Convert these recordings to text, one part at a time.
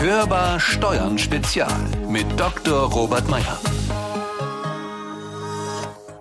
Hörbar Steuern Spezial mit Dr. Robert Meyer.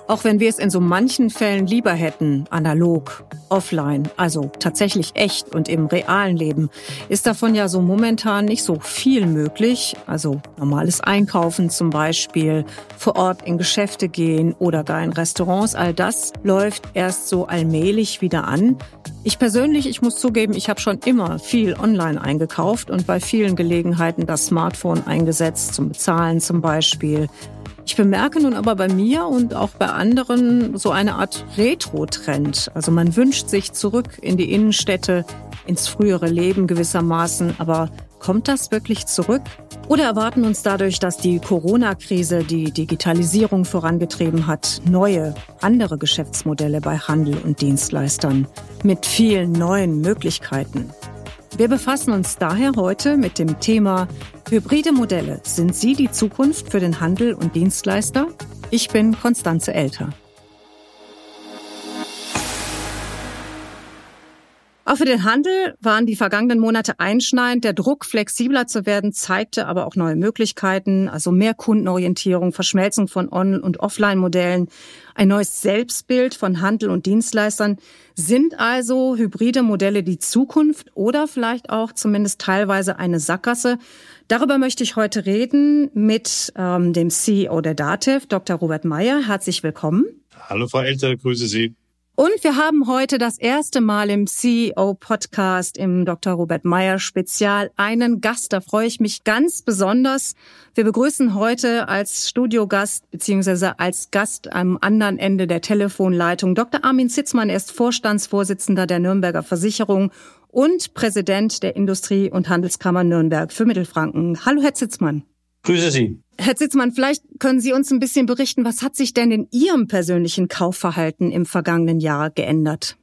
Auch wenn wir es in so manchen Fällen lieber hätten, analog, offline, also tatsächlich echt und im realen Leben, ist davon ja so momentan nicht so viel möglich. Also normales Einkaufen zum Beispiel, vor Ort in Geschäfte gehen oder gar in Restaurants, all das läuft erst so allmählich wieder an. Ich persönlich, ich muss zugeben, ich habe schon immer viel online eingekauft und bei vielen Gelegenheiten das Smartphone eingesetzt, zum Bezahlen zum Beispiel. Ich bemerke nun aber bei mir und auch bei anderen so eine Art Retro-Trend. Also man wünscht sich zurück in die Innenstädte, ins frühere Leben gewissermaßen. Aber kommt das wirklich zurück? Oder erwarten uns dadurch, dass die Corona-Krise die Digitalisierung vorangetrieben hat, neue, andere Geschäftsmodelle bei Handel und Dienstleistern mit vielen neuen Möglichkeiten? Wir befassen uns daher heute mit dem Thema Hybride Modelle. Sind sie die Zukunft für den Handel und Dienstleister? Ich bin Konstanze Elter. Auch für den Handel waren die vergangenen Monate einschneidend. Der Druck, flexibler zu werden, zeigte aber auch neue Möglichkeiten, also mehr Kundenorientierung, Verschmelzung von On- und Offline-Modellen, ein neues Selbstbild von Handel und Dienstleistern. Sind also hybride Modelle die Zukunft oder vielleicht auch zumindest teilweise eine Sackgasse? Darüber möchte ich heute reden mit ähm, dem CEO der DATEV, Dr. Robert Meyer. Herzlich willkommen. Hallo Frau Elter, grüße Sie. Und wir haben heute das erste Mal im CEO-Podcast im Dr. Robert Meyer Spezial einen Gast. Da freue ich mich ganz besonders. Wir begrüßen heute als Studiogast beziehungsweise als Gast am anderen Ende der Telefonleitung Dr. Armin Zitzmann. Er ist Vorstandsvorsitzender der Nürnberger Versicherung und Präsident der Industrie- und Handelskammer Nürnberg für Mittelfranken. Hallo, Herr Zitzmann. Grüße Sie. Herr Zitzmann, vielleicht können Sie uns ein bisschen berichten, was hat sich denn in Ihrem persönlichen Kaufverhalten im vergangenen Jahr geändert?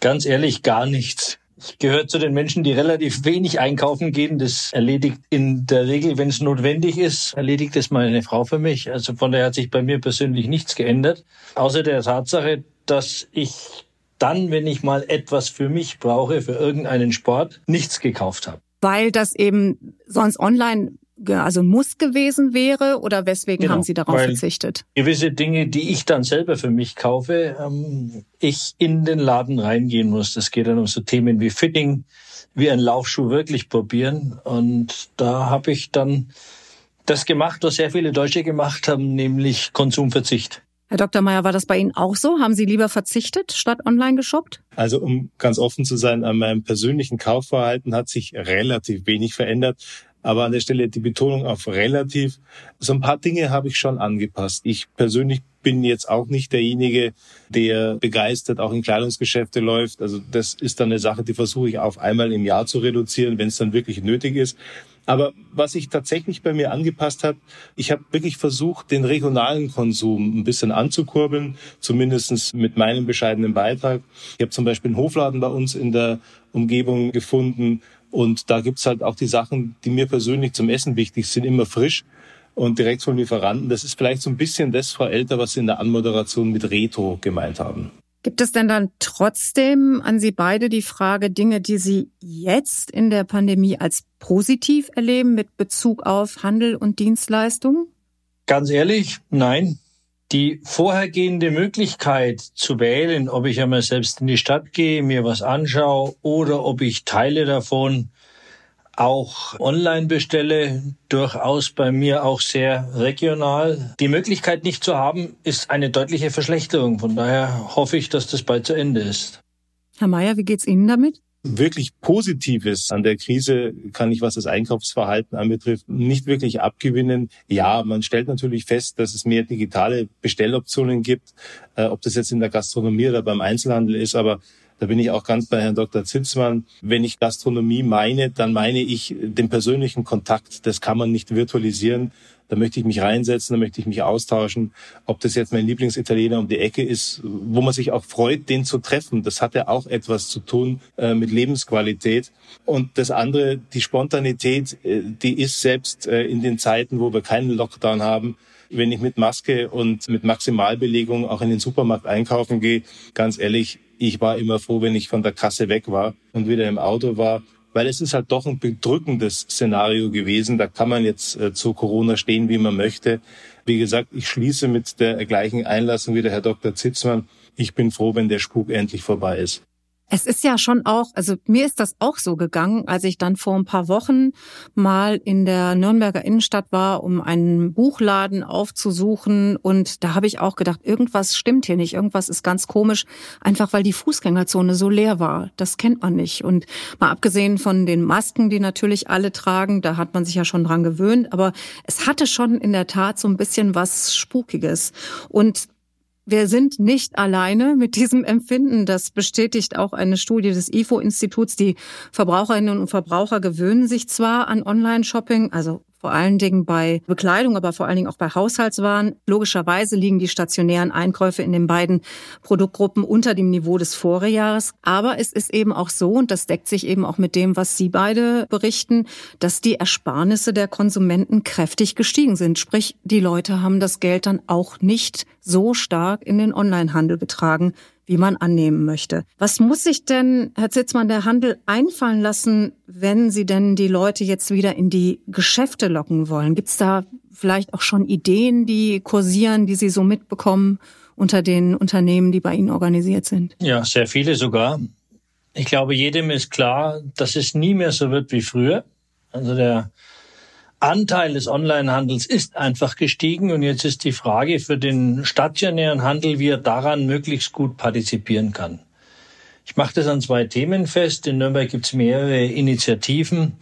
Ganz ehrlich, gar nichts. Ich gehöre zu den Menschen, die relativ wenig einkaufen gehen. Das erledigt in der Regel, wenn es notwendig ist, erledigt es meine Frau für mich. Also von daher hat sich bei mir persönlich nichts geändert. Außer der Tatsache, dass ich dann, wenn ich mal etwas für mich brauche, für irgendeinen Sport, nichts gekauft habe. Weil das eben sonst online also muss gewesen wäre oder weswegen genau, haben Sie darauf verzichtet? Gewisse Dinge, die ich dann selber für mich kaufe, ähm, ich in den Laden reingehen muss. Das geht dann um so Themen wie Fitting, wie ein Laufschuh wirklich probieren. Und da habe ich dann das gemacht, was sehr viele Deutsche gemacht haben, nämlich Konsumverzicht. Herr Dr. Meyer, war das bei Ihnen auch so? Haben Sie lieber verzichtet statt online geshoppt? Also um ganz offen zu sein, an meinem persönlichen Kaufverhalten hat sich relativ wenig verändert. Aber an der Stelle die Betonung auf relativ. So ein paar Dinge habe ich schon angepasst. Ich persönlich bin jetzt auch nicht derjenige, der begeistert auch in Kleidungsgeschäfte läuft. Also das ist dann eine Sache, die versuche ich auf einmal im Jahr zu reduzieren, wenn es dann wirklich nötig ist. Aber was sich tatsächlich bei mir angepasst hat, ich habe wirklich versucht, den regionalen Konsum ein bisschen anzukurbeln, zumindestens mit meinem bescheidenen Beitrag. Ich habe zum Beispiel einen Hofladen bei uns in der Umgebung gefunden, und da gibt's halt auch die Sachen, die mir persönlich zum Essen wichtig sind, immer frisch und direkt von Lieferanten. Das ist vielleicht so ein bisschen das, Frau Elter, was Sie in der Anmoderation mit Retro gemeint haben. Gibt es denn dann trotzdem an Sie beide die Frage, Dinge, die Sie jetzt in der Pandemie als positiv erleben mit Bezug auf Handel und Dienstleistungen? Ganz ehrlich, nein die vorhergehende Möglichkeit zu wählen, ob ich einmal selbst in die Stadt gehe, mir was anschaue oder ob ich Teile davon auch online bestelle, durchaus bei mir auch sehr regional. Die Möglichkeit nicht zu haben, ist eine deutliche Verschlechterung. Von daher hoffe ich, dass das bald zu Ende ist. Herr Mayer, wie geht's Ihnen damit? wirklich Positives an der Krise kann ich, was das Einkaufsverhalten anbetrifft, nicht wirklich abgewinnen. Ja, man stellt natürlich fest, dass es mehr digitale Bestelloptionen gibt, äh, ob das jetzt in der Gastronomie oder beim Einzelhandel ist, aber da bin ich auch ganz bei Herrn Dr. Zitzmann. Wenn ich Gastronomie meine, dann meine ich den persönlichen Kontakt. Das kann man nicht virtualisieren. Da möchte ich mich reinsetzen, da möchte ich mich austauschen. Ob das jetzt mein Lieblingsitaliener um die Ecke ist, wo man sich auch freut, den zu treffen. Das hat ja auch etwas zu tun äh, mit Lebensqualität. Und das andere, die Spontanität, äh, die ist selbst äh, in den Zeiten, wo wir keinen Lockdown haben, wenn ich mit Maske und mit Maximalbelegung auch in den Supermarkt einkaufen gehe, ganz ehrlich, ich war immer froh, wenn ich von der Kasse weg war und wieder im Auto war weil es ist halt doch ein bedrückendes Szenario gewesen. Da kann man jetzt äh, zu Corona stehen, wie man möchte. Wie gesagt, ich schließe mit der gleichen Einlassung wie der Herr Dr. Zitzmann. Ich bin froh, wenn der Spuk endlich vorbei ist. Es ist ja schon auch, also mir ist das auch so gegangen, als ich dann vor ein paar Wochen mal in der Nürnberger Innenstadt war, um einen Buchladen aufzusuchen. Und da habe ich auch gedacht, irgendwas stimmt hier nicht, irgendwas ist ganz komisch, einfach weil die Fußgängerzone so leer war. Das kennt man nicht. Und mal abgesehen von den Masken, die natürlich alle tragen, da hat man sich ja schon dran gewöhnt. Aber es hatte schon in der Tat so ein bisschen was Spukiges. Und wir sind nicht alleine mit diesem Empfinden. Das bestätigt auch eine Studie des IFO-Instituts. Die Verbraucherinnen und Verbraucher gewöhnen sich zwar an Online-Shopping, also vor allen Dingen bei Bekleidung, aber vor allen Dingen auch bei Haushaltswaren. Logischerweise liegen die stationären Einkäufe in den beiden Produktgruppen unter dem Niveau des Vorjahres. Aber es ist eben auch so, und das deckt sich eben auch mit dem, was Sie beide berichten, dass die Ersparnisse der Konsumenten kräftig gestiegen sind. Sprich, die Leute haben das Geld dann auch nicht so stark in den Onlinehandel getragen, wie man annehmen möchte. Was muss sich denn, Herr Zitzmann, der Handel einfallen lassen, wenn Sie denn die Leute jetzt wieder in die Geschäfte locken wollen? Gibt es da vielleicht auch schon Ideen, die kursieren, die Sie so mitbekommen unter den Unternehmen, die bei Ihnen organisiert sind? Ja, sehr viele sogar. Ich glaube, jedem ist klar, dass es nie mehr so wird wie früher. Also der Anteil des Onlinehandels ist einfach gestiegen und jetzt ist die Frage für den stationären Handel, wie er daran möglichst gut partizipieren kann. Ich mache das an zwei Themen fest. In Nürnberg gibt es mehrere Initiativen,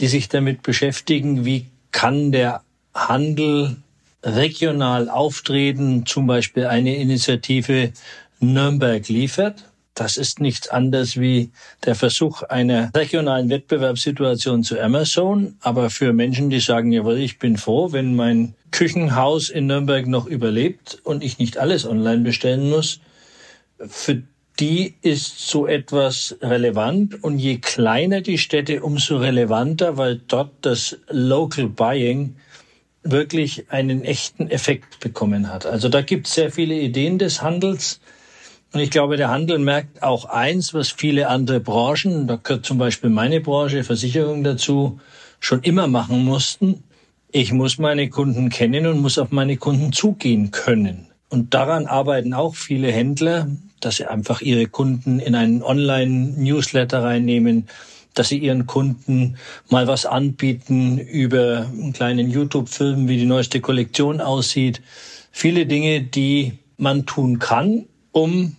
die sich damit beschäftigen, wie kann der Handel regional auftreten, zum Beispiel eine Initiative Nürnberg liefert. Das ist nichts anderes wie der Versuch einer regionalen Wettbewerbssituation zu Amazon. Aber für Menschen, die sagen, jawohl, ich bin froh, wenn mein Küchenhaus in Nürnberg noch überlebt und ich nicht alles online bestellen muss, für die ist so etwas relevant. Und je kleiner die Städte, umso relevanter, weil dort das Local Buying wirklich einen echten Effekt bekommen hat. Also da gibt es sehr viele Ideen des Handels. Und ich glaube, der Handel merkt auch eins, was viele andere Branchen, da gehört zum Beispiel meine Branche, Versicherung dazu, schon immer machen mussten. Ich muss meine Kunden kennen und muss auf meine Kunden zugehen können. Und daran arbeiten auch viele Händler, dass sie einfach ihre Kunden in einen Online-Newsletter reinnehmen, dass sie ihren Kunden mal was anbieten über einen kleinen YouTube-Film, wie die neueste Kollektion aussieht. Viele Dinge, die man tun kann, um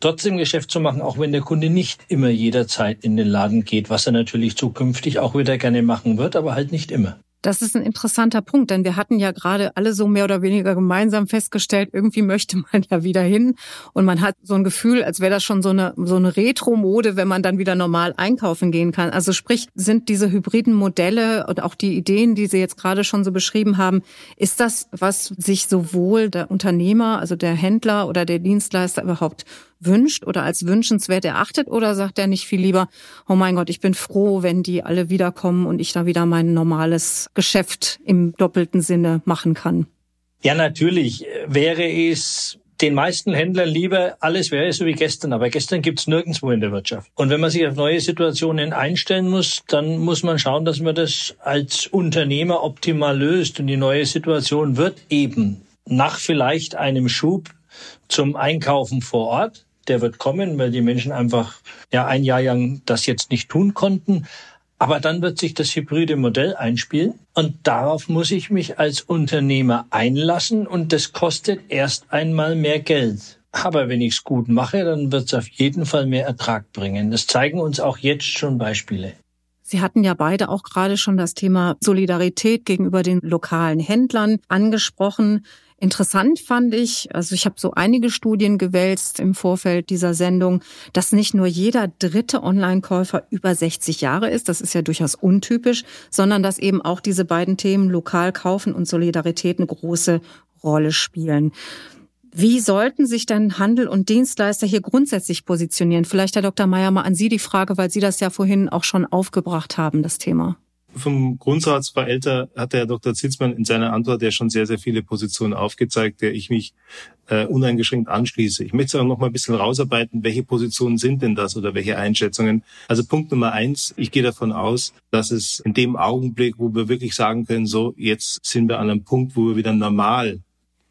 trotzdem Geschäft zu machen, auch wenn der Kunde nicht immer jederzeit in den Laden geht, was er natürlich zukünftig auch wieder gerne machen wird, aber halt nicht immer. Das ist ein interessanter Punkt, denn wir hatten ja gerade alle so mehr oder weniger gemeinsam festgestellt, irgendwie möchte man ja wieder hin und man hat so ein Gefühl, als wäre das schon so eine so eine Retro-Mode, wenn man dann wieder normal einkaufen gehen kann. Also sprich, sind diese hybriden Modelle und auch die Ideen, die Sie jetzt gerade schon so beschrieben haben, ist das, was sich sowohl der Unternehmer, also der Händler oder der Dienstleister überhaupt wünscht oder als wünschenswert erachtet oder sagt er nicht viel lieber, oh mein Gott, ich bin froh, wenn die alle wiederkommen und ich da wieder mein normales Geschäft im doppelten Sinne machen kann? Ja, natürlich wäre es den meisten Händlern lieber, alles wäre so wie gestern, aber gestern gibt's nirgendwo in der Wirtschaft. Und wenn man sich auf neue Situationen einstellen muss, dann muss man schauen, dass man das als Unternehmer optimal löst. Und die neue Situation wird eben nach vielleicht einem Schub zum Einkaufen vor Ort der wird kommen, weil die Menschen einfach ja ein Jahr lang das jetzt nicht tun konnten. Aber dann wird sich das hybride Modell einspielen und darauf muss ich mich als Unternehmer einlassen und das kostet erst einmal mehr Geld. Aber wenn ich es gut mache, dann wird es auf jeden Fall mehr Ertrag bringen. Das zeigen uns auch jetzt schon Beispiele. Sie hatten ja beide auch gerade schon das Thema Solidarität gegenüber den lokalen Händlern angesprochen. Interessant fand ich, also ich habe so einige Studien gewälzt im Vorfeld dieser Sendung, dass nicht nur jeder dritte Online-Käufer über 60 Jahre ist, das ist ja durchaus untypisch, sondern dass eben auch diese beiden Themen lokal kaufen und Solidarität eine große Rolle spielen. Wie sollten sich denn Handel und Dienstleister hier grundsätzlich positionieren? Vielleicht, Herr Dr. Meyer, mal an Sie die Frage, weil Sie das ja vorhin auch schon aufgebracht haben, das Thema. Vom Grundsatz zwar älter, hat der Herr Dr. Zitzmann in seiner Antwort ja schon sehr, sehr viele Positionen aufgezeigt, der ich mich äh, uneingeschränkt anschließe. Ich möchte auch noch mal ein bisschen rausarbeiten, welche Positionen sind denn das oder welche Einschätzungen. Also Punkt Nummer eins, ich gehe davon aus, dass es in dem Augenblick, wo wir wirklich sagen können, so jetzt sind wir an einem Punkt, wo wir wieder normal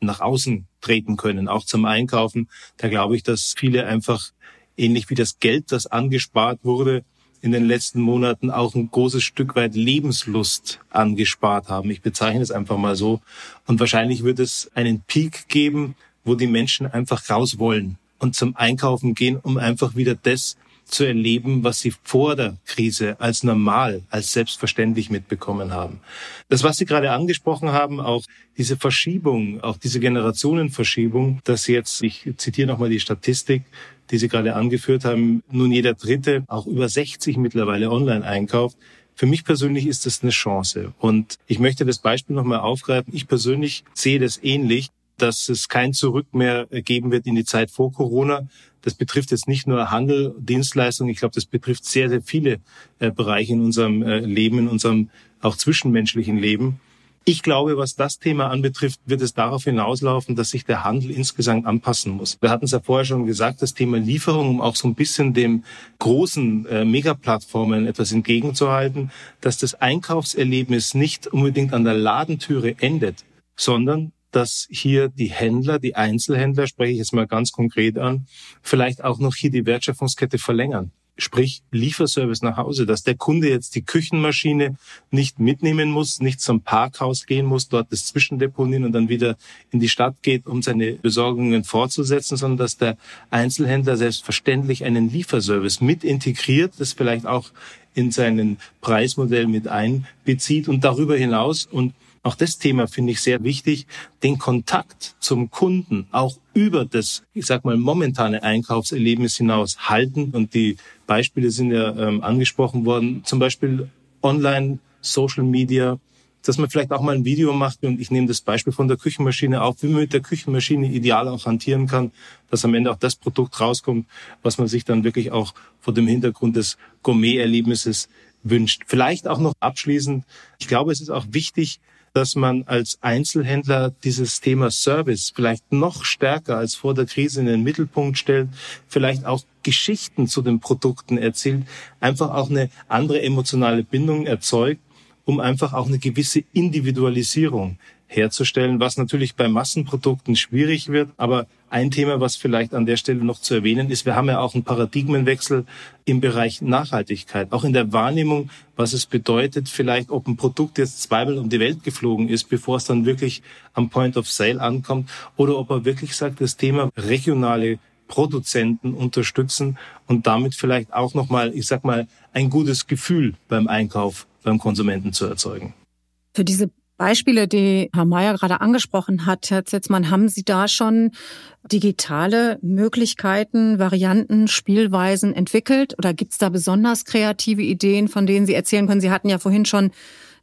nach außen treten können, auch zum Einkaufen, da glaube ich, dass viele einfach ähnlich wie das Geld, das angespart wurde, in den letzten Monaten auch ein großes Stück weit Lebenslust angespart haben. Ich bezeichne es einfach mal so. Und wahrscheinlich wird es einen Peak geben, wo die Menschen einfach raus wollen und zum Einkaufen gehen, um einfach wieder das zu erleben, was sie vor der Krise als normal, als selbstverständlich mitbekommen haben. Das, was Sie gerade angesprochen haben, auch diese Verschiebung, auch diese Generationenverschiebung, dass jetzt, ich zitiere nochmal die Statistik, die Sie gerade angeführt haben, nun jeder Dritte auch über 60 mittlerweile online einkauft. Für mich persönlich ist das eine Chance. Und ich möchte das Beispiel nochmal aufgreifen. Ich persönlich sehe das ähnlich, dass es kein Zurück mehr geben wird in die Zeit vor Corona. Das betrifft jetzt nicht nur Handel, Dienstleistungen. Ich glaube, das betrifft sehr, sehr viele äh, Bereiche in unserem äh, Leben, in unserem auch zwischenmenschlichen Leben. Ich glaube, was das Thema anbetrifft, wird es darauf hinauslaufen, dass sich der Handel insgesamt anpassen muss. Wir hatten es ja vorher schon gesagt, das Thema Lieferung, um auch so ein bisschen dem großen äh, Megaplattformen etwas entgegenzuhalten, dass das Einkaufserlebnis nicht unbedingt an der Ladentüre endet, sondern dass hier die Händler, die Einzelhändler, spreche ich jetzt mal ganz konkret an, vielleicht auch noch hier die Wertschöpfungskette verlängern sprich Lieferservice nach Hause, dass der Kunde jetzt die Küchenmaschine nicht mitnehmen muss, nicht zum Parkhaus gehen muss, dort das zwischendeponieren und dann wieder in die Stadt geht, um seine Besorgungen fortzusetzen, sondern dass der Einzelhändler selbstverständlich einen Lieferservice mit integriert, das vielleicht auch in seinen Preismodell mit einbezieht und darüber hinaus und auch das Thema finde ich sehr wichtig, den Kontakt zum Kunden auch über das, ich sag mal, momentane Einkaufserlebnis hinaus halten. Und die Beispiele sind ja ähm, angesprochen worden, zum Beispiel online, Social Media, dass man vielleicht auch mal ein Video macht und ich nehme das Beispiel von der Küchenmaschine auf, wie man mit der Küchenmaschine ideal auch hantieren kann, dass am Ende auch das Produkt rauskommt, was man sich dann wirklich auch vor dem Hintergrund des Gourmet-Erlebnisses wünscht. Vielleicht auch noch abschließend, ich glaube, es ist auch wichtig, dass man als Einzelhändler dieses Thema Service vielleicht noch stärker als vor der Krise in den Mittelpunkt stellt, vielleicht auch Geschichten zu den Produkten erzählt, einfach auch eine andere emotionale Bindung erzeugt, um einfach auch eine gewisse Individualisierung herzustellen, was natürlich bei Massenprodukten schwierig wird. Aber ein Thema, was vielleicht an der Stelle noch zu erwähnen ist, wir haben ja auch einen Paradigmenwechsel im Bereich Nachhaltigkeit, auch in der Wahrnehmung, was es bedeutet, vielleicht ob ein Produkt jetzt zweimal um die Welt geflogen ist, bevor es dann wirklich am Point of Sale ankommt, oder ob er wirklich sagt, das Thema regionale Produzenten unterstützen und damit vielleicht auch nochmal, ich sag mal, ein gutes Gefühl beim Einkauf beim Konsumenten zu erzeugen. Für diese Beispiele, die Herr Mayer gerade angesprochen hat, Herr Zitzmann, haben Sie da schon digitale Möglichkeiten, Varianten, Spielweisen entwickelt? Oder gibt es da besonders kreative Ideen, von denen Sie erzählen können? Sie hatten ja vorhin schon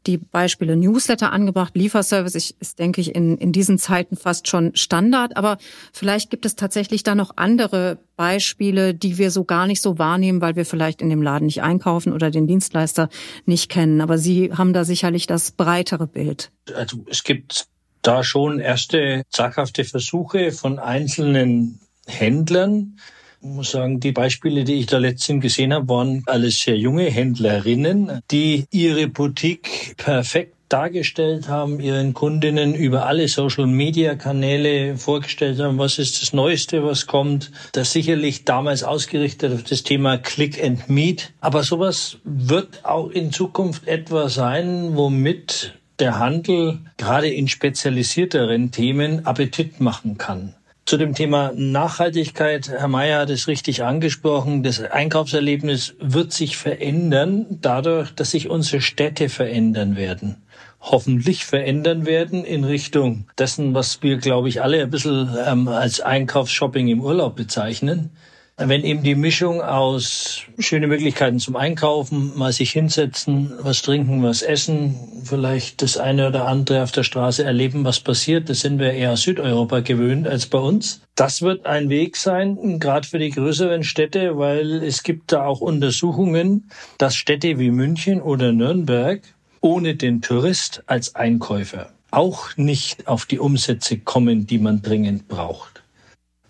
die Beispiele Newsletter angebracht, Lieferservice ich, ist, denke ich, in, in diesen Zeiten fast schon Standard. Aber vielleicht gibt es tatsächlich da noch andere Beispiele, die wir so gar nicht so wahrnehmen, weil wir vielleicht in dem Laden nicht einkaufen oder den Dienstleister nicht kennen. Aber Sie haben da sicherlich das breitere Bild. Also es gibt da schon erste zaghafte Versuche von einzelnen Händlern, ich muss sagen, die Beispiele, die ich da letztens gesehen habe, waren alles sehr junge Händlerinnen, die ihre Boutique perfekt dargestellt haben, ihren Kundinnen über alle Social-Media-Kanäle vorgestellt haben, was ist das Neueste, was kommt. Das sicherlich damals ausgerichtet auf das Thema Click and Meet. Aber sowas wird auch in Zukunft etwas sein, womit der Handel gerade in spezialisierteren Themen Appetit machen kann. Zu dem Thema Nachhaltigkeit, Herr Mayer hat es richtig angesprochen, das Einkaufserlebnis wird sich verändern dadurch, dass sich unsere Städte verändern werden. Hoffentlich verändern werden in Richtung dessen, was wir, glaube ich, alle ein bisschen ähm, als Einkaufsshopping im Urlaub bezeichnen wenn eben die Mischung aus schöne Möglichkeiten zum Einkaufen, mal sich hinsetzen, was trinken, was essen, vielleicht das eine oder andere auf der Straße erleben, was passiert, das sind wir eher Südeuropa gewöhnt als bei uns. Das wird ein Weg sein, gerade für die größeren Städte, weil es gibt da auch Untersuchungen, dass Städte wie München oder Nürnberg ohne den Tourist als Einkäufer auch nicht auf die Umsätze kommen, die man dringend braucht.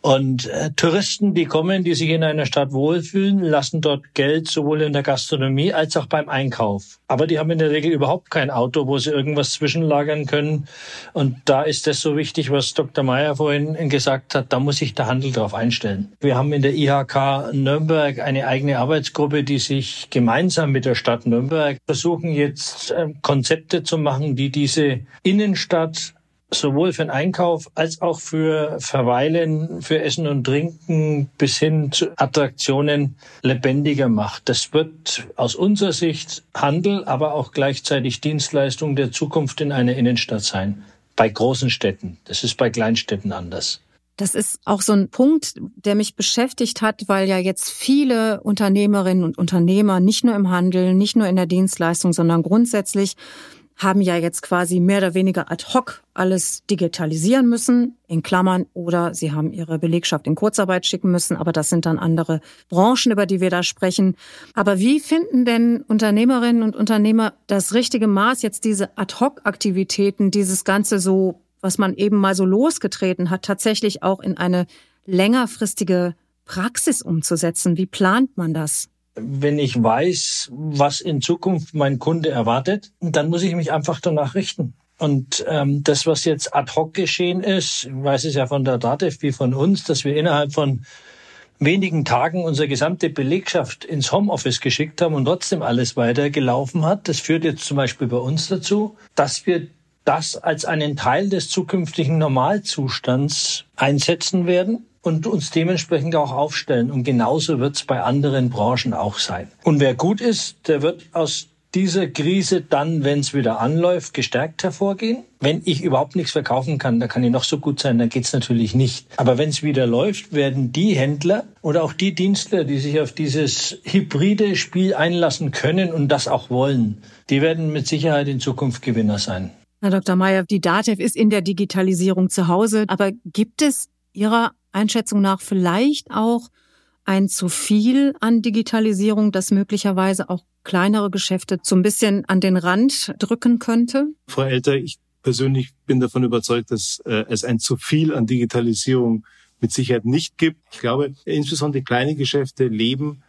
Und äh, Touristen, die kommen, die sich in einer Stadt wohlfühlen, lassen dort Geld sowohl in der Gastronomie als auch beim Einkauf. Aber die haben in der Regel überhaupt kein Auto, wo sie irgendwas zwischenlagern können. Und da ist das so wichtig, was Dr. Meyer vorhin gesagt hat, da muss sich der Handel darauf einstellen. Wir haben in der IHK Nürnberg eine eigene Arbeitsgruppe, die sich gemeinsam mit der Stadt Nürnberg versuchen, jetzt äh, Konzepte zu machen, die diese Innenstadt sowohl für den Einkauf als auch für Verweilen, für Essen und Trinken bis hin zu Attraktionen lebendiger macht. Das wird aus unserer Sicht Handel, aber auch gleichzeitig Dienstleistung der Zukunft in einer Innenstadt sein. Bei großen Städten. Das ist bei Kleinstädten anders. Das ist auch so ein Punkt, der mich beschäftigt hat, weil ja jetzt viele Unternehmerinnen und Unternehmer nicht nur im Handel, nicht nur in der Dienstleistung, sondern grundsätzlich haben ja jetzt quasi mehr oder weniger ad hoc alles digitalisieren müssen, in Klammern, oder sie haben ihre Belegschaft in Kurzarbeit schicken müssen, aber das sind dann andere Branchen, über die wir da sprechen. Aber wie finden denn Unternehmerinnen und Unternehmer das richtige Maß, jetzt diese ad hoc Aktivitäten, dieses Ganze so, was man eben mal so losgetreten hat, tatsächlich auch in eine längerfristige Praxis umzusetzen? Wie plant man das? Wenn ich weiß, was in Zukunft mein Kunde erwartet, dann muss ich mich einfach danach richten. Und ähm, das, was jetzt ad hoc geschehen ist, ich weiß es ja von der DATEV wie von uns, dass wir innerhalb von wenigen Tagen unsere gesamte Belegschaft ins Homeoffice geschickt haben und trotzdem alles weiter gelaufen hat. Das führt jetzt zum Beispiel bei uns dazu, dass wir das als einen Teil des zukünftigen Normalzustands einsetzen werden und uns dementsprechend auch aufstellen. Und genauso wird es bei anderen Branchen auch sein. Und wer gut ist, der wird aus dieser Krise dann, wenn es wieder anläuft, gestärkt hervorgehen. Wenn ich überhaupt nichts verkaufen kann, da kann ich noch so gut sein, dann geht's natürlich nicht. Aber wenn es wieder läuft, werden die Händler oder auch die Dienstler, die sich auf dieses hybride Spiel einlassen können und das auch wollen, die werden mit Sicherheit in Zukunft Gewinner sein. Herr Dr. Mayer, die DATEV ist in der Digitalisierung zu Hause, aber gibt es Ihrer Einschätzung nach vielleicht auch ein zu viel an Digitalisierung, das möglicherweise auch kleinere Geschäfte so ein bisschen an den Rand drücken könnte? Frau Elter, ich persönlich bin davon überzeugt, dass äh, es ein zu viel an Digitalisierung mit Sicherheit nicht gibt. Ich glaube, insbesondere kleine Geschäfte leben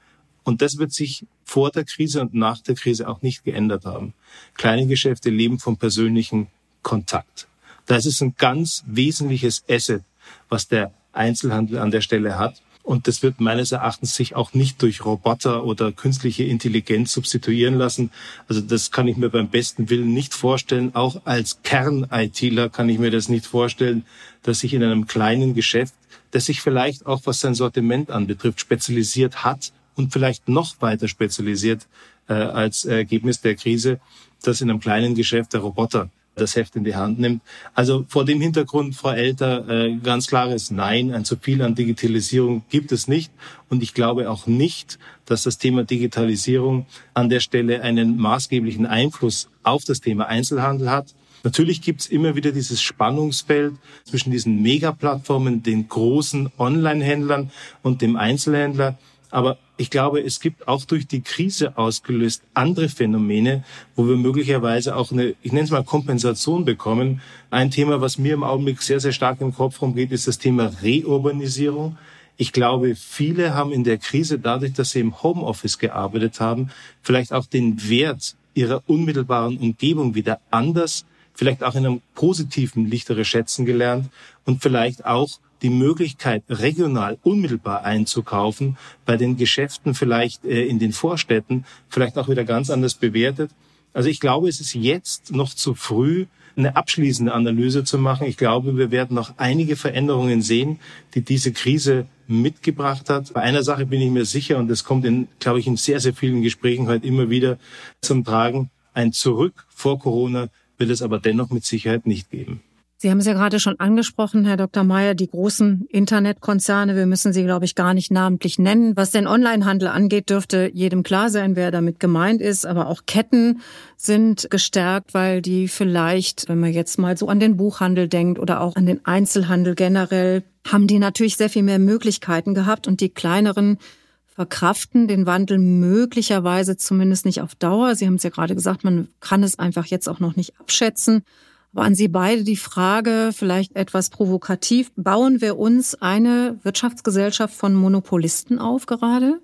und das wird sich vor der Krise und nach der Krise auch nicht geändert haben. Kleine Geschäfte leben vom persönlichen Kontakt. Das ist ein ganz wesentliches Asset, was der Einzelhandel an der Stelle hat. Und das wird meines Erachtens sich auch nicht durch Roboter oder künstliche Intelligenz substituieren lassen. Also das kann ich mir beim besten Willen nicht vorstellen. Auch als Kern-ITler kann ich mir das nicht vorstellen, dass sich in einem kleinen Geschäft, das sich vielleicht auch was sein Sortiment anbetrifft, spezialisiert hat und vielleicht noch weiter spezialisiert äh, als Ergebnis der Krise, dass in einem kleinen Geschäft der Roboter das Heft in die Hand nimmt. Also vor dem Hintergrund, Frau Elter, äh, ganz klares Nein, ein zu viel an Digitalisierung gibt es nicht. Und ich glaube auch nicht, dass das Thema Digitalisierung an der Stelle einen maßgeblichen Einfluss auf das Thema Einzelhandel hat. Natürlich gibt es immer wieder dieses Spannungsfeld zwischen diesen Megaplattformen, den großen Online-Händlern und dem Einzelhändler. Aber ich glaube, es gibt auch durch die Krise ausgelöst andere Phänomene, wo wir möglicherweise auch eine, ich nenne es mal Kompensation bekommen. Ein Thema, was mir im Augenblick sehr, sehr stark im Kopf rumgeht, ist das Thema Reurbanisierung. Ich glaube, viele haben in der Krise dadurch, dass sie im Homeoffice gearbeitet haben, vielleicht auch den Wert ihrer unmittelbaren Umgebung wieder anders, vielleicht auch in einem positiven Lichtere schätzen gelernt und vielleicht auch die Möglichkeit, regional unmittelbar einzukaufen, bei den Geschäften vielleicht äh, in den Vorstädten vielleicht auch wieder ganz anders bewertet. Also ich glaube, es ist jetzt noch zu früh, eine abschließende Analyse zu machen. Ich glaube, wir werden noch einige Veränderungen sehen, die diese Krise mitgebracht hat. Bei einer Sache bin ich mir sicher, und das kommt in, glaube ich, in sehr, sehr vielen Gesprächen heute immer wieder zum Tragen. Ein Zurück vor Corona wird es aber dennoch mit Sicherheit nicht geben. Sie haben es ja gerade schon angesprochen, Herr Dr. Mayer, die großen Internetkonzerne. Wir müssen sie, glaube ich, gar nicht namentlich nennen. Was den Onlinehandel angeht, dürfte jedem klar sein, wer damit gemeint ist. Aber auch Ketten sind gestärkt, weil die vielleicht, wenn man jetzt mal so an den Buchhandel denkt oder auch an den Einzelhandel generell, haben die natürlich sehr viel mehr Möglichkeiten gehabt und die kleineren verkraften den Wandel möglicherweise zumindest nicht auf Dauer. Sie haben es ja gerade gesagt, man kann es einfach jetzt auch noch nicht abschätzen. Aber an Sie beide die Frage, vielleicht etwas provokativ, bauen wir uns eine Wirtschaftsgesellschaft von Monopolisten auf gerade?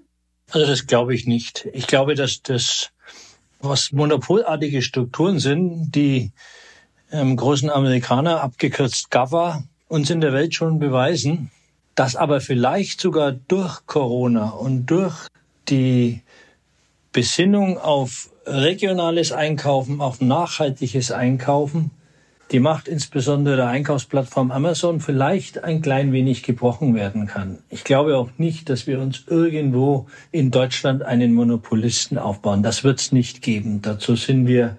Also das glaube ich nicht. Ich glaube, dass das, was monopolartige Strukturen sind, die ähm, großen Amerikaner, abgekürzt GAVA, uns in der Welt schon beweisen, dass aber vielleicht sogar durch Corona und durch die Besinnung auf regionales Einkaufen, auf nachhaltiges Einkaufen, die Macht insbesondere der Einkaufsplattform Amazon vielleicht ein klein wenig gebrochen werden kann. Ich glaube auch nicht, dass wir uns irgendwo in Deutschland einen Monopolisten aufbauen. Das wird es nicht geben. Dazu sind wir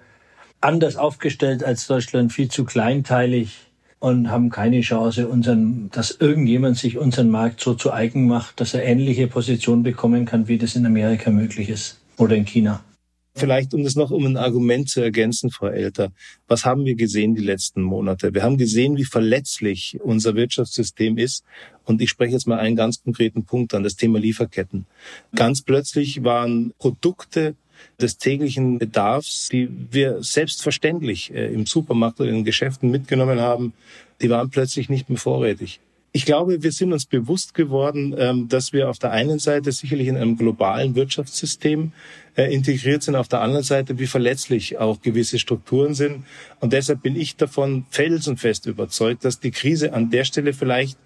anders aufgestellt als Deutschland, viel zu kleinteilig und haben keine Chance, unseren, dass irgendjemand sich unseren Markt so zu eigen macht, dass er ähnliche Position bekommen kann, wie das in Amerika möglich ist oder in China. Vielleicht, um das noch um ein Argument zu ergänzen, Frau Elter. Was haben wir gesehen die letzten Monate? Wir haben gesehen, wie verletzlich unser Wirtschaftssystem ist. Und ich spreche jetzt mal einen ganz konkreten Punkt an, das Thema Lieferketten. Ganz plötzlich waren Produkte des täglichen Bedarfs, die wir selbstverständlich äh, im Supermarkt oder in Geschäften mitgenommen haben, die waren plötzlich nicht mehr vorrätig. Ich glaube, wir sind uns bewusst geworden, ähm, dass wir auf der einen Seite sicherlich in einem globalen Wirtschaftssystem äh, integriert sind, auf der anderen Seite, wie verletzlich auch gewisse Strukturen sind. Und deshalb bin ich davon felsenfest überzeugt, dass die Krise an der Stelle vielleicht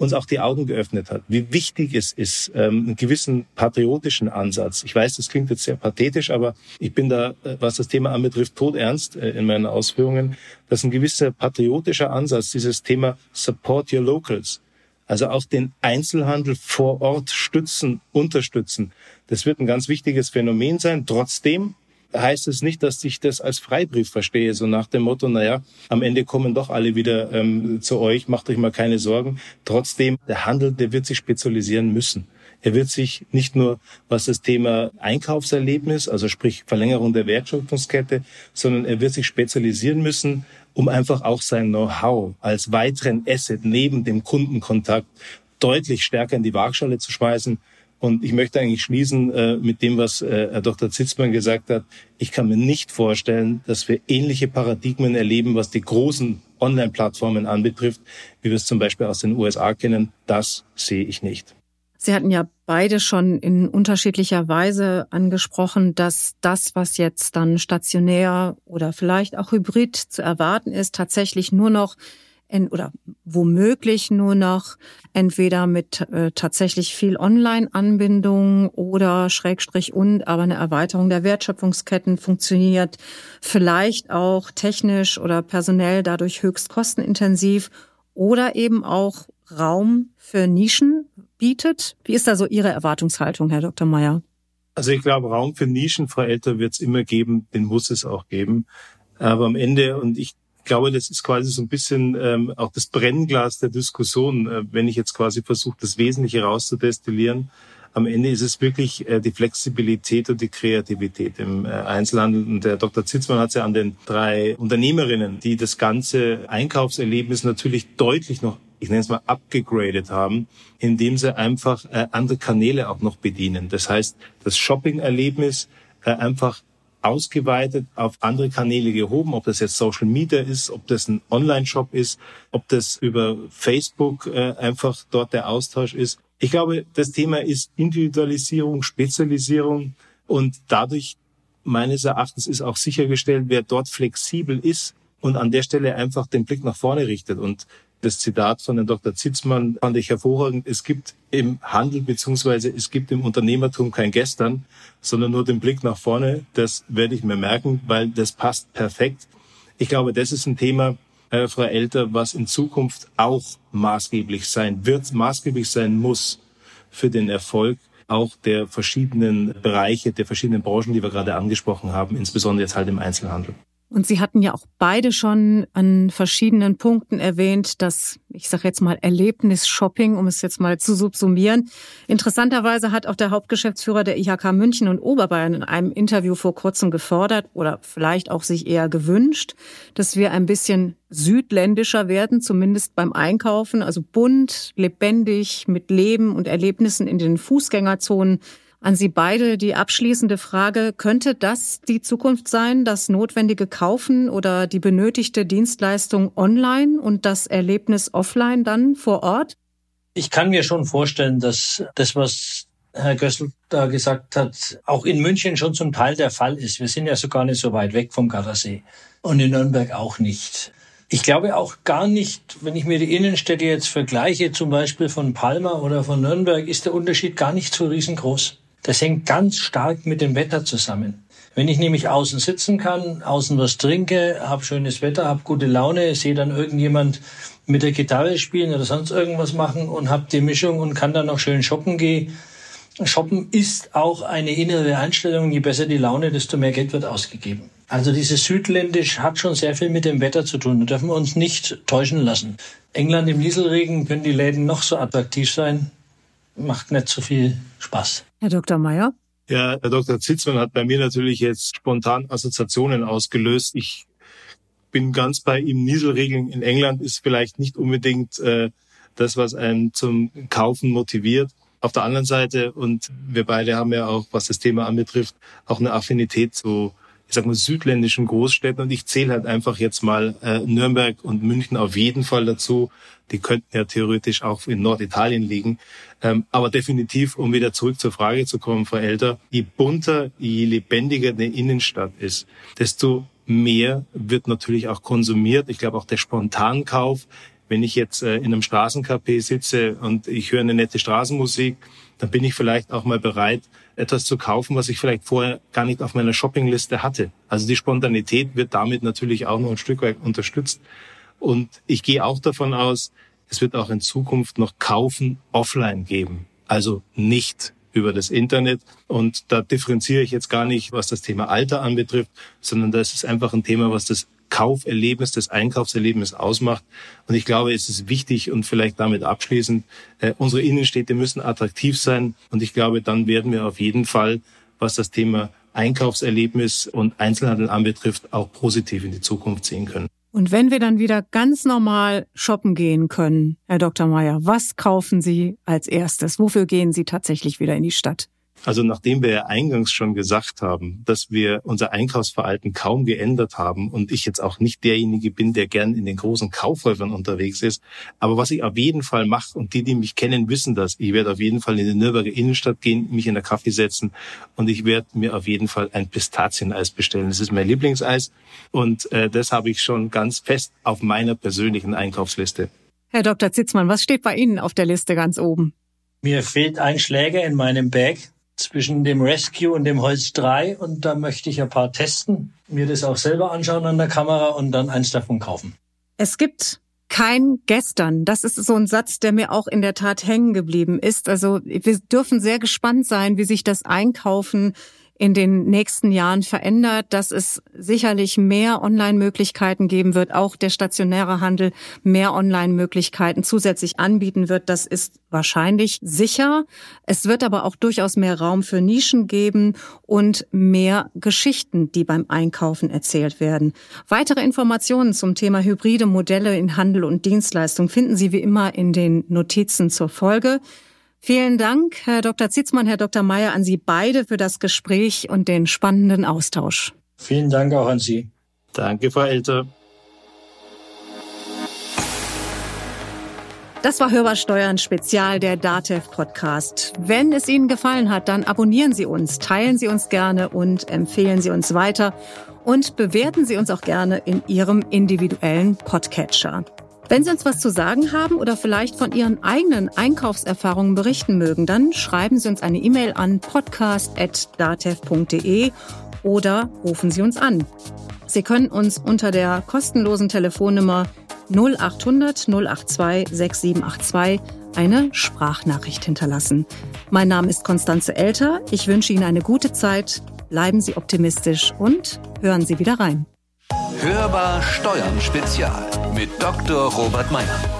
uns auch die Augen geöffnet hat, wie wichtig es ist, ähm, einen gewissen patriotischen Ansatz. Ich weiß, das klingt jetzt sehr pathetisch, aber ich bin da, äh, was das Thema anbetrifft, todernst äh, in meinen Ausführungen, dass ein gewisser patriotischer Ansatz, dieses Thema Support Your Locals, also auch den Einzelhandel vor Ort stützen, unterstützen. Das wird ein ganz wichtiges Phänomen sein. Trotzdem heißt es nicht, dass ich das als Freibrief verstehe, so nach dem Motto, naja, am Ende kommen doch alle wieder ähm, zu euch, macht euch mal keine Sorgen. Trotzdem, der Handel, der wird sich spezialisieren müssen. Er wird sich nicht nur, was das Thema Einkaufserlebnis, also sprich Verlängerung der Wertschöpfungskette, sondern er wird sich spezialisieren müssen, um einfach auch sein Know-how als weiteren Asset neben dem Kundenkontakt deutlich stärker in die Waagschale zu schmeißen und ich möchte eigentlich schließen äh, mit dem, was äh, Herr Dr. Zitzmann gesagt hat. Ich kann mir nicht vorstellen, dass wir ähnliche Paradigmen erleben, was die großen Online-Plattformen anbetrifft, wie wir es zum Beispiel aus den USA kennen. Das sehe ich nicht. Sie hatten ja beide schon in unterschiedlicher Weise angesprochen, dass das, was jetzt dann stationär oder vielleicht auch hybrid zu erwarten ist, tatsächlich nur noch oder womöglich nur noch entweder mit äh, tatsächlich viel Online-Anbindung oder Schrägstrich und aber eine Erweiterung der Wertschöpfungsketten funktioniert, vielleicht auch technisch oder personell dadurch höchst kostenintensiv oder eben auch Raum für Nischen bietet. Wie ist da so Ihre Erwartungshaltung, Herr Dr. Meyer? Also ich glaube, Raum für Nischen, Frau Elter, wird es immer geben, den muss es auch geben. Aber am Ende, und ich glaube, das ist quasi so ein bisschen ähm, auch das Brennglas der Diskussion, äh, wenn ich jetzt quasi versuche, das Wesentliche rauszudestillieren. Am Ende ist es wirklich äh, die Flexibilität und die Kreativität im äh, Einzelhandel. Und der Dr. Zitzmann hat es ja an den drei Unternehmerinnen, die das ganze Einkaufserlebnis natürlich deutlich noch ich nenne es mal, abgegradet haben, indem sie einfach äh, andere Kanäle auch noch bedienen. Das heißt, das Shopping-Erlebnis äh, einfach ausgeweitet auf andere Kanäle gehoben, ob das jetzt Social Media ist, ob das ein Online-Shop ist, ob das über Facebook äh, einfach dort der Austausch ist. Ich glaube, das Thema ist Individualisierung, Spezialisierung und dadurch meines Erachtens ist auch sichergestellt, wer dort flexibel ist und an der Stelle einfach den Blick nach vorne richtet. Und das Zitat von Herrn Dr. Zitzmann fand ich hervorragend. Es gibt im Handel beziehungsweise es gibt im Unternehmertum kein Gestern, sondern nur den Blick nach vorne. Das werde ich mir merken, weil das passt perfekt. Ich glaube, das ist ein Thema, äh, Frau Elter, was in Zukunft auch maßgeblich sein wird, maßgeblich sein muss für den Erfolg auch der verschiedenen Bereiche, der verschiedenen Branchen, die wir gerade angesprochen haben, insbesondere jetzt halt im Einzelhandel. Und Sie hatten ja auch beide schon an verschiedenen Punkten erwähnt, dass, ich sage jetzt mal, Erlebnis-Shopping, um es jetzt mal zu subsumieren. Interessanterweise hat auch der Hauptgeschäftsführer der IHK München und Oberbayern in einem Interview vor kurzem gefordert oder vielleicht auch sich eher gewünscht, dass wir ein bisschen südländischer werden, zumindest beim Einkaufen, also bunt, lebendig, mit Leben und Erlebnissen in den Fußgängerzonen an Sie beide die abschließende Frage, könnte das die Zukunft sein, das notwendige Kaufen oder die benötigte Dienstleistung online und das Erlebnis offline dann vor Ort? Ich kann mir schon vorstellen, dass das, was Herr Gössel da gesagt hat, auch in München schon zum Teil der Fall ist. Wir sind ja sogar nicht so weit weg vom Gardasee und in Nürnberg auch nicht. Ich glaube auch gar nicht, wenn ich mir die Innenstädte jetzt vergleiche, zum Beispiel von Palma oder von Nürnberg, ist der Unterschied gar nicht so riesengroß. Das hängt ganz stark mit dem Wetter zusammen. Wenn ich nämlich außen sitzen kann, außen was trinke, habe schönes Wetter, habe gute Laune, sehe dann irgendjemand mit der Gitarre spielen oder sonst irgendwas machen und habe die Mischung und kann dann noch schön shoppen gehen. Shoppen ist auch eine innere Einstellung. Je besser die Laune, desto mehr Geld wird ausgegeben. Also dieses Südländisch hat schon sehr viel mit dem Wetter zu tun. Da dürfen wir uns nicht täuschen lassen. England im Nieselregen können die Läden noch so attraktiv sein macht nicht so viel Spaß. Herr Dr. Meyer? Ja, Herr Dr. Zitzmann hat bei mir natürlich jetzt spontan Assoziationen ausgelöst. Ich bin ganz bei ihm. Nieselregeln in England ist vielleicht nicht unbedingt äh, das, was einen zum Kaufen motiviert. Auf der anderen Seite, und wir beide haben ja auch, was das Thema anbetrifft, auch eine Affinität zu ich sag mal, südländischen Großstädten. Und ich zähle halt einfach jetzt mal äh, Nürnberg und München auf jeden Fall dazu. Die könnten ja theoretisch auch in Norditalien liegen. Ähm, aber definitiv, um wieder zurück zur Frage zu kommen, Frau Elter, je bunter, je lebendiger eine Innenstadt ist, desto mehr wird natürlich auch konsumiert. Ich glaube auch der Spontankauf, wenn ich jetzt äh, in einem Straßencafé sitze und ich höre eine nette Straßenmusik, dann bin ich vielleicht auch mal bereit, etwas zu kaufen, was ich vielleicht vorher gar nicht auf meiner Shoppingliste hatte. Also die Spontanität wird damit natürlich auch noch ein Stück weit unterstützt. Und ich gehe auch davon aus, es wird auch in Zukunft noch Kaufen offline geben. Also nicht über das Internet. Und da differenziere ich jetzt gar nicht, was das Thema Alter anbetrifft, sondern das ist einfach ein Thema, was das Kauferlebnis, das Einkaufserlebnis ausmacht. Und ich glaube, es ist wichtig und vielleicht damit abschließend, äh, unsere Innenstädte müssen attraktiv sein. Und ich glaube, dann werden wir auf jeden Fall, was das Thema Einkaufserlebnis und Einzelhandel anbetrifft, auch positiv in die Zukunft sehen können. Und wenn wir dann wieder ganz normal shoppen gehen können, Herr Dr. Meyer, was kaufen Sie als erstes? Wofür gehen Sie tatsächlich wieder in die Stadt? Also nachdem wir ja eingangs schon gesagt haben, dass wir unser Einkaufsverhalten kaum geändert haben und ich jetzt auch nicht derjenige bin, der gern in den großen Kaufhäusern unterwegs ist, aber was ich auf jeden Fall mache und die, die mich kennen, wissen das, ich werde auf jeden Fall in die Nürnberger Innenstadt gehen, mich in der Kaffee setzen und ich werde mir auf jeden Fall ein Pistazieneis bestellen. Das ist mein Lieblingseis und äh, das habe ich schon ganz fest auf meiner persönlichen Einkaufsliste. Herr Dr. Zitzmann, was steht bei Ihnen auf der Liste ganz oben? Mir fehlt ein Schläger in meinem Bag zwischen dem Rescue und dem Holz 3 und da möchte ich ein paar testen, mir das auch selber anschauen an der Kamera und dann eins davon kaufen. Es gibt kein Gestern. Das ist so ein Satz, der mir auch in der Tat hängen geblieben ist. Also wir dürfen sehr gespannt sein, wie sich das Einkaufen in den nächsten Jahren verändert, dass es sicherlich mehr Online-Möglichkeiten geben wird, auch der stationäre Handel mehr Online-Möglichkeiten zusätzlich anbieten wird. Das ist wahrscheinlich sicher. Es wird aber auch durchaus mehr Raum für Nischen geben und mehr Geschichten, die beim Einkaufen erzählt werden. Weitere Informationen zum Thema hybride Modelle in Handel und Dienstleistung finden Sie wie immer in den Notizen zur Folge. Vielen Dank, Herr Dr. Zitzmann, Herr Dr. Mayer, an Sie beide für das Gespräch und den spannenden Austausch. Vielen Dank auch an Sie. Danke, Frau Elter. Das war Hörbar Steuern Spezial, der DATEV Podcast. Wenn es Ihnen gefallen hat, dann abonnieren Sie uns, teilen Sie uns gerne und empfehlen Sie uns weiter und bewerten Sie uns auch gerne in Ihrem individuellen Podcatcher. Wenn Sie uns was zu sagen haben oder vielleicht von Ihren eigenen Einkaufserfahrungen berichten mögen, dann schreiben Sie uns eine E-Mail an podcast.datev.de oder rufen Sie uns an. Sie können uns unter der kostenlosen Telefonnummer 0800 082 6782 eine Sprachnachricht hinterlassen. Mein Name ist Konstanze Elter. Ich wünsche Ihnen eine gute Zeit. Bleiben Sie optimistisch und hören Sie wieder rein. Hörbar Steuern Spezial mit Dr. Robert Meyer.